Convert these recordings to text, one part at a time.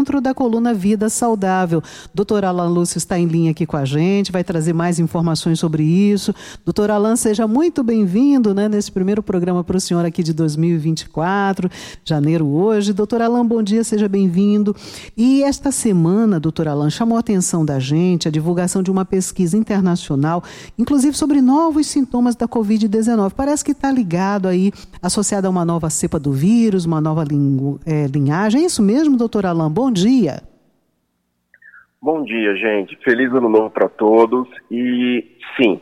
dentro da coluna Vida Saudável. Doutor Alan Lúcio está em linha aqui com a gente, vai trazer mais informações sobre isso. Doutor Alan, seja muito bem-vindo né, nesse primeiro programa para o senhor aqui de 2024, janeiro hoje. Doutor Alan, bom dia, seja bem-vindo. E esta semana, doutor Alan, chamou a atenção da gente a divulgação de uma pesquisa internacional, inclusive sobre novos sintomas da Covid-19. Parece que está ligado aí, associado a uma nova cepa do vírus, uma nova é, linhagem. É isso mesmo, doutor Alain? Bom dia. Bom dia, gente. Feliz ano novo para todos. E sim,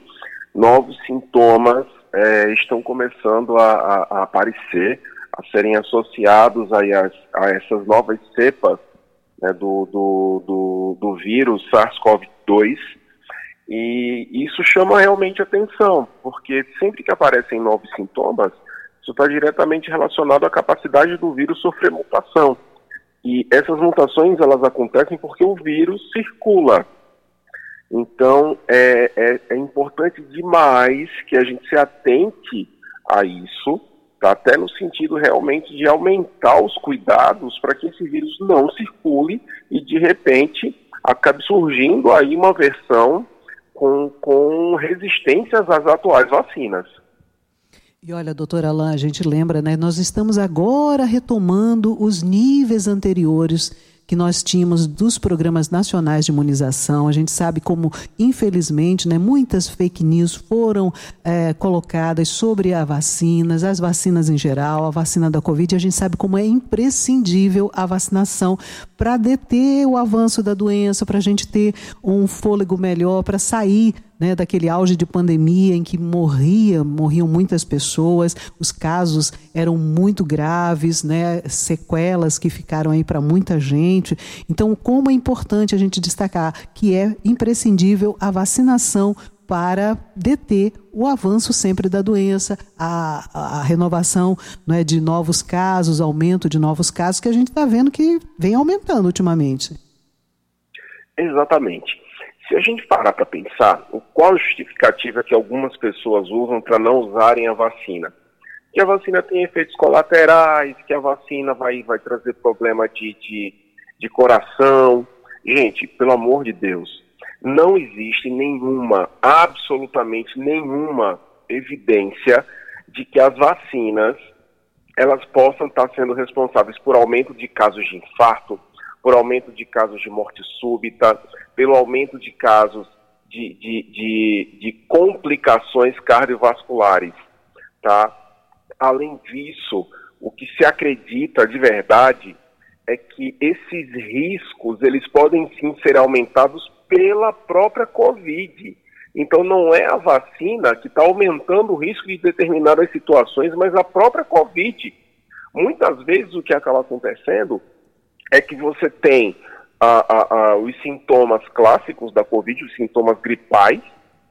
novos sintomas é, estão começando a, a, a, aparecer, a serem associados a, a essas novas cepas né, do, do, do, do vírus SARS-CoV-2. E isso chama realmente atenção, porque sempre que aparecem novos sintomas, isso está diretamente relacionado à capacidade do vírus sofrer mutação. E essas mutações elas acontecem porque o vírus circula. Então é, é, é importante demais que a gente se atente a isso, tá? até no sentido realmente de aumentar os cuidados para que esse vírus não circule e de repente acabe surgindo aí uma versão com, com resistências às atuais vacinas. E olha, doutora Alain, a gente lembra, né? Nós estamos agora retomando os níveis anteriores que nós tínhamos dos programas nacionais de imunização. A gente sabe como, infelizmente, né, muitas fake news foram é, colocadas sobre as vacinas, as vacinas em geral, a vacina da Covid. A gente sabe como é imprescindível a vacinação para deter o avanço da doença, para a gente ter um fôlego melhor, para sair né, daquele auge de pandemia em que morria, morriam muitas pessoas, os casos eram muito graves, né, sequelas que ficaram aí para muita gente. Então, como é importante a gente destacar que é imprescindível a vacinação para deter o avanço sempre da doença, a, a renovação não é, de novos casos, aumento de novos casos, que a gente está vendo que vem aumentando ultimamente. Exatamente. Se a gente parar para pensar, qual a justificativa que algumas pessoas usam para não usarem a vacina? Que a vacina tem efeitos colaterais, que a vacina vai, vai trazer problema de, de, de coração. Gente, pelo amor de Deus, não existe nenhuma, absolutamente nenhuma evidência de que as vacinas elas possam estar sendo responsáveis por aumento de casos de infarto, por aumento de casos de morte súbita, pelo aumento de casos de, de, de, de complicações cardiovasculares, tá? Além disso, o que se acredita de verdade é que esses riscos eles podem sim ser aumentados pela própria Covid. Então não é a vacina que está aumentando o risco de determinadas situações, mas a própria Covid. Muitas vezes o que acaba acontecendo é que você tem a, a, a, os sintomas clássicos da Covid, os sintomas gripais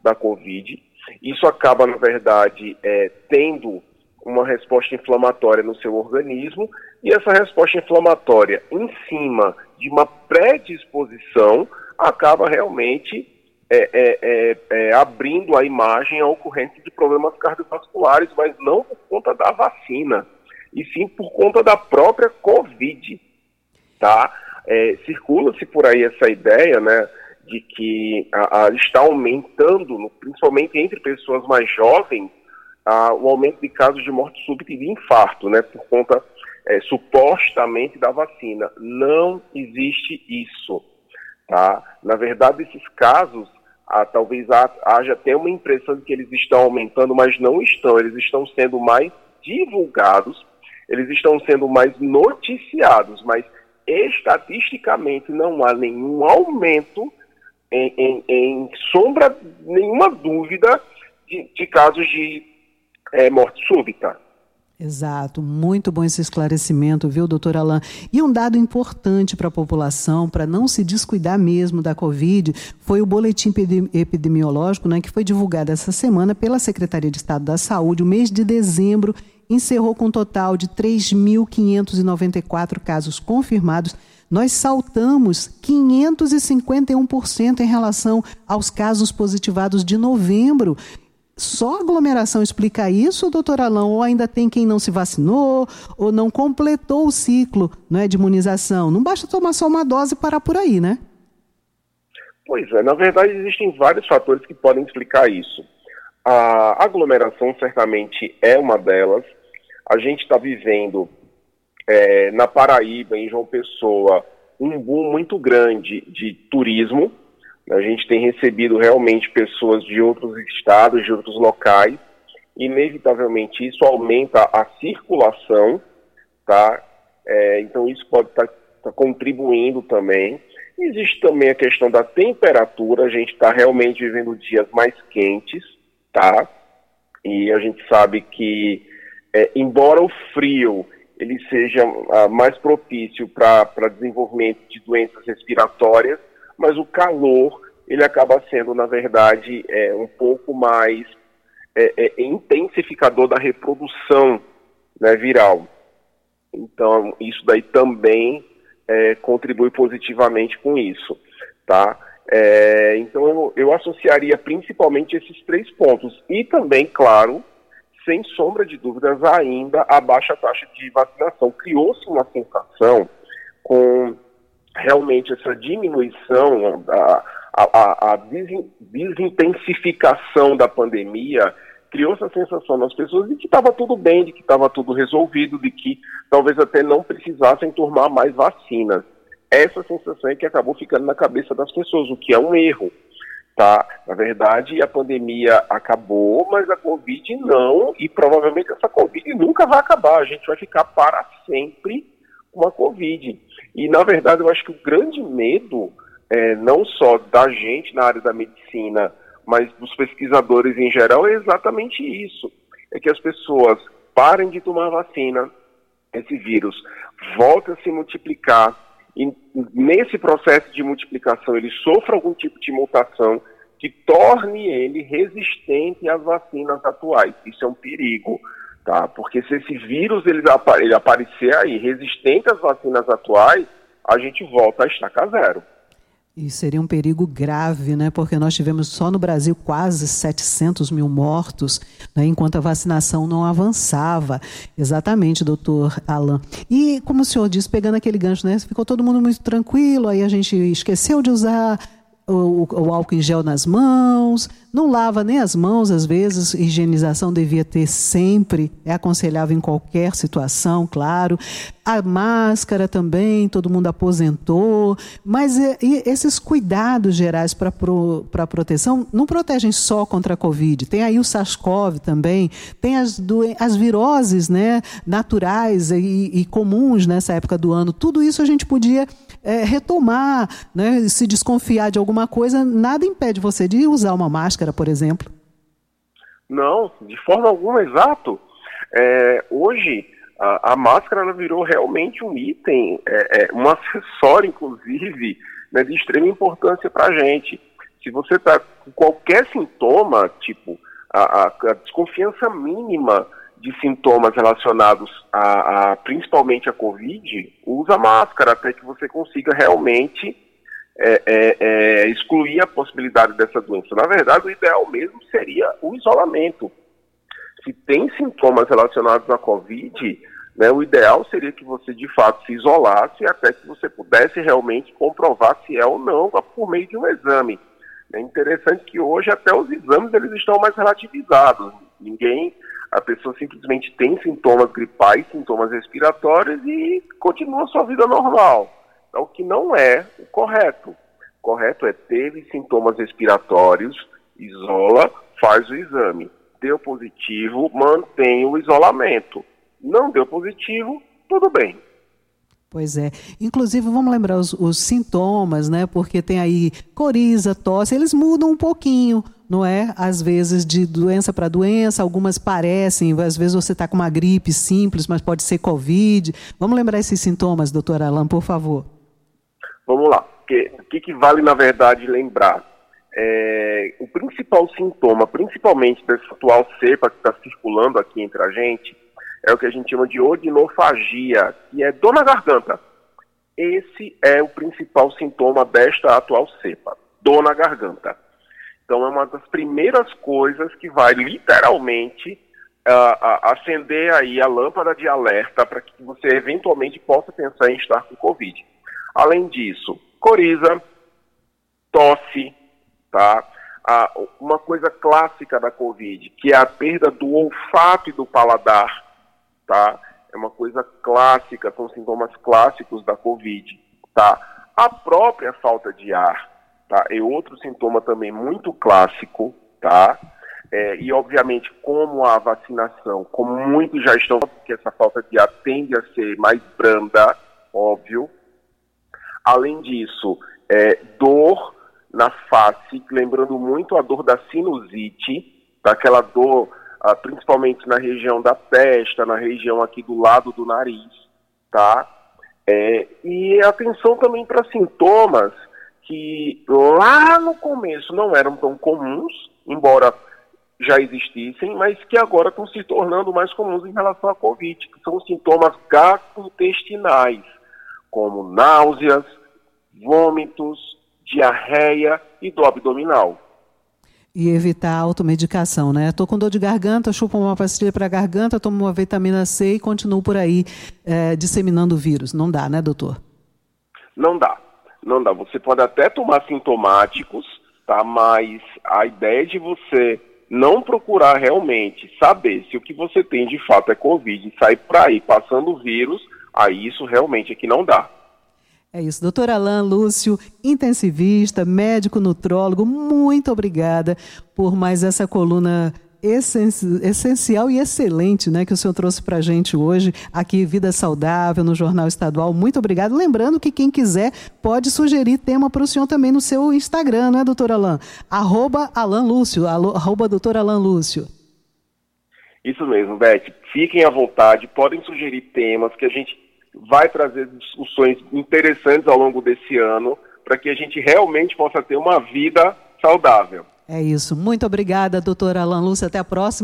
da Covid. Isso acaba, na verdade, é, tendo uma resposta inflamatória no seu organismo, e essa resposta inflamatória, em cima de uma predisposição, acaba realmente é, é, é, é abrindo a imagem à ocorrência de problemas cardiovasculares, mas não por conta da vacina, e sim por conta da própria Covid tá? É, Circula-se por aí essa ideia, né, de que a, a, está aumentando, principalmente entre pessoas mais jovens, a, o aumento de casos de morte súbita e de infarto, né, por conta é, supostamente da vacina. Não existe isso, tá? Na verdade, esses casos, talvez haja até uma impressão de que eles estão aumentando, mas não estão. Eles estão sendo mais divulgados, eles estão sendo mais noticiados, mas estatisticamente não há nenhum aumento em, em, em sombra, nenhuma dúvida de, de casos de é, morte súbita. Exato, muito bom esse esclarecimento, viu, doutor Alain? E um dado importante para a população, para não se descuidar mesmo da Covid, foi o boletim epidemiológico né, que foi divulgado essa semana pela Secretaria de Estado da Saúde, o mês de dezembro encerrou com um total de 3.594 casos confirmados. Nós saltamos 551% em relação aos casos positivados de novembro. Só aglomeração explica isso, doutor Alão? Ou ainda tem quem não se vacinou ou não completou o ciclo é, de imunização? Não basta tomar só uma dose e parar por aí, né? Pois é, na verdade existem vários fatores que podem explicar isso. A aglomeração certamente é uma delas. A gente está vivendo é, na Paraíba, em João Pessoa, um boom muito grande de turismo. A gente tem recebido realmente pessoas de outros estados, de outros locais. Inevitavelmente isso aumenta a circulação, tá? É, então isso pode estar tá, tá contribuindo também. Existe também a questão da temperatura, a gente está realmente vivendo dias mais quentes, tá? E a gente sabe que, é, embora o frio ele seja uh, mais propício para desenvolvimento de doenças respiratórias, mas o calor ele acaba sendo, na verdade, é, um pouco mais é, é, intensificador da reprodução né, viral. Então, isso daí também é, contribui positivamente com isso, tá? É, então, eu, eu associaria principalmente esses três pontos. E também, claro, sem sombra de dúvidas, ainda a baixa taxa de vacinação. Criou-se uma sensação com realmente essa diminuição, a, a, a desintensificação da pandemia, criou-se a sensação nas pessoas de que estava tudo bem, de que estava tudo resolvido, de que talvez até não precisassem tomar mais vacinas. Essa sensação é que acabou ficando na cabeça das pessoas, o que é um erro tá? Na verdade, a pandemia acabou, mas a Covid não, e provavelmente essa Covid nunca vai acabar. A gente vai ficar para sempre com a Covid. E, na verdade, eu acho que o grande medo, é, não só da gente na área da medicina, mas dos pesquisadores em geral, é exatamente isso. É que as pessoas parem de tomar vacina, esse vírus volte a se multiplicar, e nesse processo de multiplicação ele sofra algum tipo de mutação que torne ele resistente às vacinas atuais. Isso é um perigo, tá? Porque se esse vírus ele, ele aparecer aí resistente às vacinas atuais, a gente volta a estaca zero. E seria um perigo grave, né? Porque nós tivemos só no Brasil quase 700 mil mortos, né? enquanto a vacinação não avançava. Exatamente, doutor Alain. E, como o senhor disse, pegando aquele gancho, né? Ficou todo mundo muito tranquilo, aí a gente esqueceu de usar o, o, álcool em gel nas mãos, não lava nem as mãos, às vezes, higienização devia ter sempre, é aconselhável em qualquer situação, claro. A máscara também, todo mundo aposentou, mas é, esses cuidados gerais para pro, proteção não protegem só contra a Covid. Tem aí o SARS-CoV também, tem as, as viroses né, naturais e, e comuns nessa época do ano. Tudo isso a gente podia é, retomar, né, se desconfiar de alguma coisa, nada impede você de usar uma máscara, por exemplo. Não, de forma alguma, exato. É, hoje, a, a máscara ela virou realmente um item, é, é, um acessório, inclusive, né, de extrema importância para a gente. Se você está com qualquer sintoma, tipo a, a, a desconfiança mínima de sintomas relacionados a, a, principalmente a Covid, usa máscara até que você consiga realmente é, é, é, excluir a possibilidade dessa doença. Na verdade, o ideal mesmo seria o isolamento. Se tem sintomas relacionados à Covid, né, o ideal seria que você de fato se isolasse até que você pudesse realmente comprovar se é ou não por meio de um exame. É interessante que hoje até os exames eles estão mais relativizados. Ninguém a pessoa simplesmente tem sintomas gripais, sintomas respiratórios e continua sua vida normal. O que não é o correto. O correto é teve sintomas respiratórios, isola, faz o exame. Deu positivo, mantém o isolamento. Não deu positivo, tudo bem. Pois é. Inclusive, vamos lembrar os, os sintomas, né? Porque tem aí coriza, tosse, eles mudam um pouquinho não é? Às vezes de doença para doença, algumas parecem, às vezes você está com uma gripe simples, mas pode ser Covid. Vamos lembrar esses sintomas, doutor Alain, por favor. Vamos lá. O que, que, vale, na verdade, lembrar? É, o principal sintoma, principalmente dessa atual cepa que está circulando aqui entre a gente, é o que a gente chama de odinofagia, que é dor na garganta. Esse é o principal sintoma desta atual cepa, dor na garganta. Então é uma das primeiras coisas que vai literalmente uh, acender aí a lâmpada de alerta para que você eventualmente possa pensar em estar com Covid. Além disso, coriza, tosse, tá? Ah, uma coisa clássica da Covid, que é a perda do olfato e do paladar, tá? É uma coisa clássica, são sintomas clássicos da Covid, tá? A própria falta de ar, tá? É outro sintoma também muito clássico, tá? É, e, obviamente, como a vacinação, como muitos já estão, porque essa falta de ar tende a ser mais branda, óbvio. Além disso, é, dor na face, lembrando muito a dor da sinusite, daquela dor ah, principalmente na região da testa, na região aqui do lado do nariz, tá? É, e atenção também para sintomas que lá no começo não eram tão comuns, embora já existissem, mas que agora estão se tornando mais comuns em relação à Covid, que são sintomas gastrointestinais, como náuseas, vômitos, diarreia e dor abdominal. E evitar a automedicação, né? Estou com dor de garganta, chupo uma pastilha para a garganta, tomo uma vitamina C e continuo por aí é, disseminando o vírus. Não dá, né, doutor? Não dá, não dá. Você pode até tomar sintomáticos, tá? Mas a ideia de você não procurar realmente saber se o que você tem de fato é Covid e sair para aí passando o vírus, aí isso realmente é que não dá. É isso, doutor Alain Lúcio, intensivista, médico nutrólogo, muito obrigada por mais essa coluna essencial e excelente né, que o senhor trouxe para a gente hoje, aqui Vida Saudável, no Jornal Estadual. Muito obrigado. Lembrando que quem quiser pode sugerir tema para o senhor também no seu Instagram, não é, doutor Alain? Arroba Alain Lúcio, arroba doutor Alain Lúcio. Isso mesmo, Beth. Fiquem à vontade, podem sugerir temas que a gente vai trazer discussões interessantes ao longo desse ano para que a gente realmente possa ter uma vida saudável. É isso. Muito obrigada, doutora Alan Lúcia. Até a próxima.